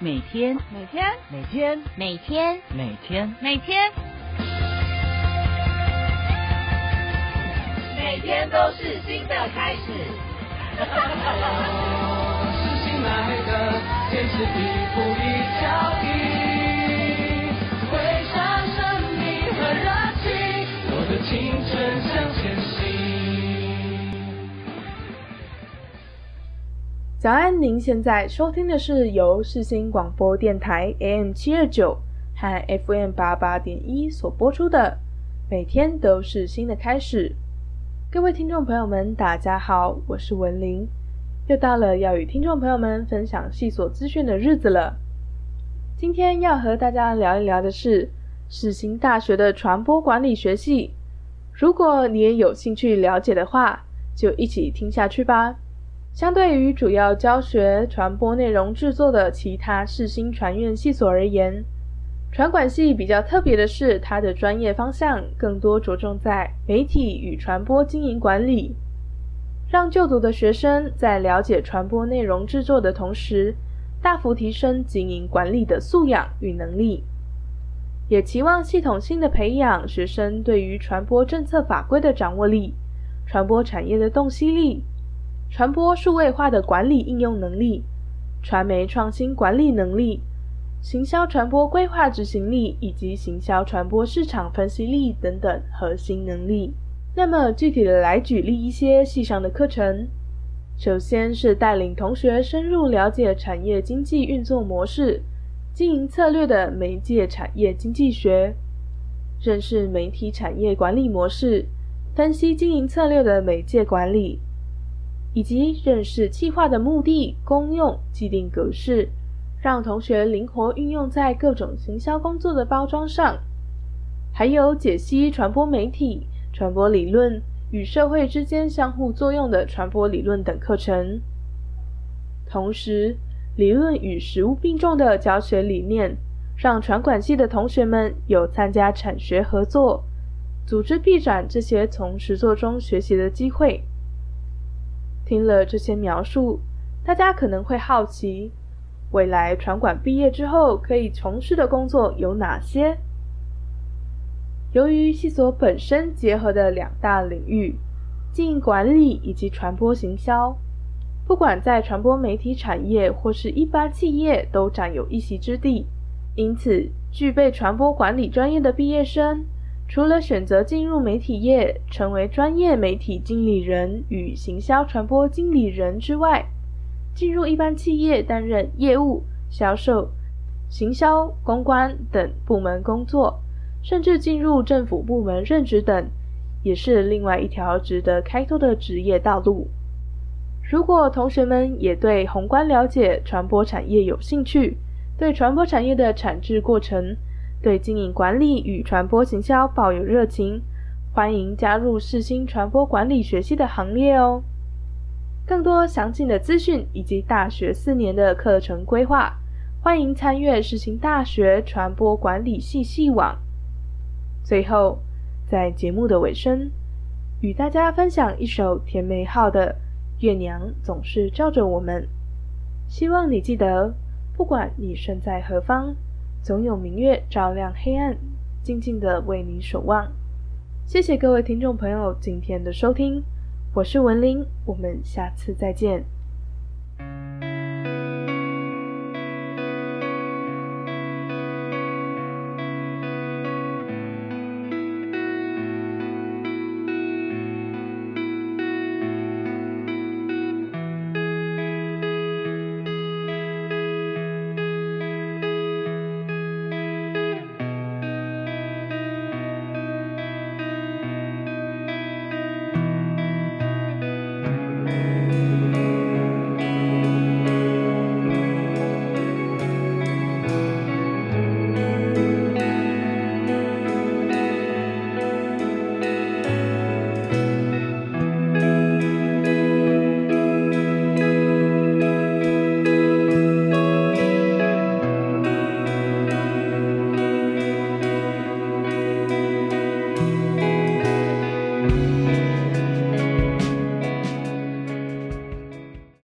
每天，每天，每天，每天，每天，每天，每天都是新的开始。是新来的，坚持一步一脚印，早安，您现在收听的是由世新广播电台 AM 七二九和 FM 八八点一所播出的《每天都是新的开始》。各位听众朋友们，大家好，我是文玲，又到了要与听众朋友们分享系所资讯的日子了。今天要和大家聊一聊的是世新大学的传播管理学系。如果你也有兴趣了解的话，就一起听下去吧。相对于主要教学传播内容制作的其他世新传院系所而言，传管系比较特别的是，它的专业方向更多着重在媒体与传播经营管理，让就读的学生在了解传播内容制作的同时，大幅提升经营管理的素养与能力，也期望系统性的培养学生对于传播政策法规的掌握力、传播产业的洞悉力。传播数位化的管理应用能力、传媒创新管理能力、行销传播规划执行力以及行销传播市场分析力等等核心能力。那么具体的来举例一些系上的课程，首先是带领同学深入了解产业经济运作模式、经营策略的媒介产业经济学，认识媒体产业管理模式，分析经营策略的媒介管理。以及认识计划的目的、功用、既定格式，让同学灵活运用在各种行销工作的包装上。还有解析传播媒体、传播理论与社会之间相互作用的传播理论等课程。同时，理论与实务并重的教学理念，让传管系的同学们有参加产学合作、组织毕展这些从实作中学习的机会。听了这些描述，大家可能会好奇，未来传管毕业之后可以从事的工作有哪些？由于系所本身结合的两大领域，经营管理以及传播行销，不管在传播媒体产业或是一般企业都占有一席之地。因此，具备传播管理专业的毕业生。除了选择进入媒体业，成为专业媒体经理人与行销传播经理人之外，进入一般企业担任业务、销售、行销、公关等部门工作，甚至进入政府部门任职等，也是另外一条值得开拓的职业道路。如果同学们也对宏观了解传播产业有兴趣，对传播产业的产制过程，对经营管理与传播行销抱有热情，欢迎加入世新传播管理学系的行列哦！更多详尽的资讯以及大学四年的课程规划，欢迎参阅世新大学传播管理系系网。最后，在节目的尾声，与大家分享一首田美浩的《月娘总是照着我们》，希望你记得，不管你身在何方。总有明月照亮黑暗，静静的为你守望。谢谢各位听众朋友今天的收听，我是文林，我们下次再见。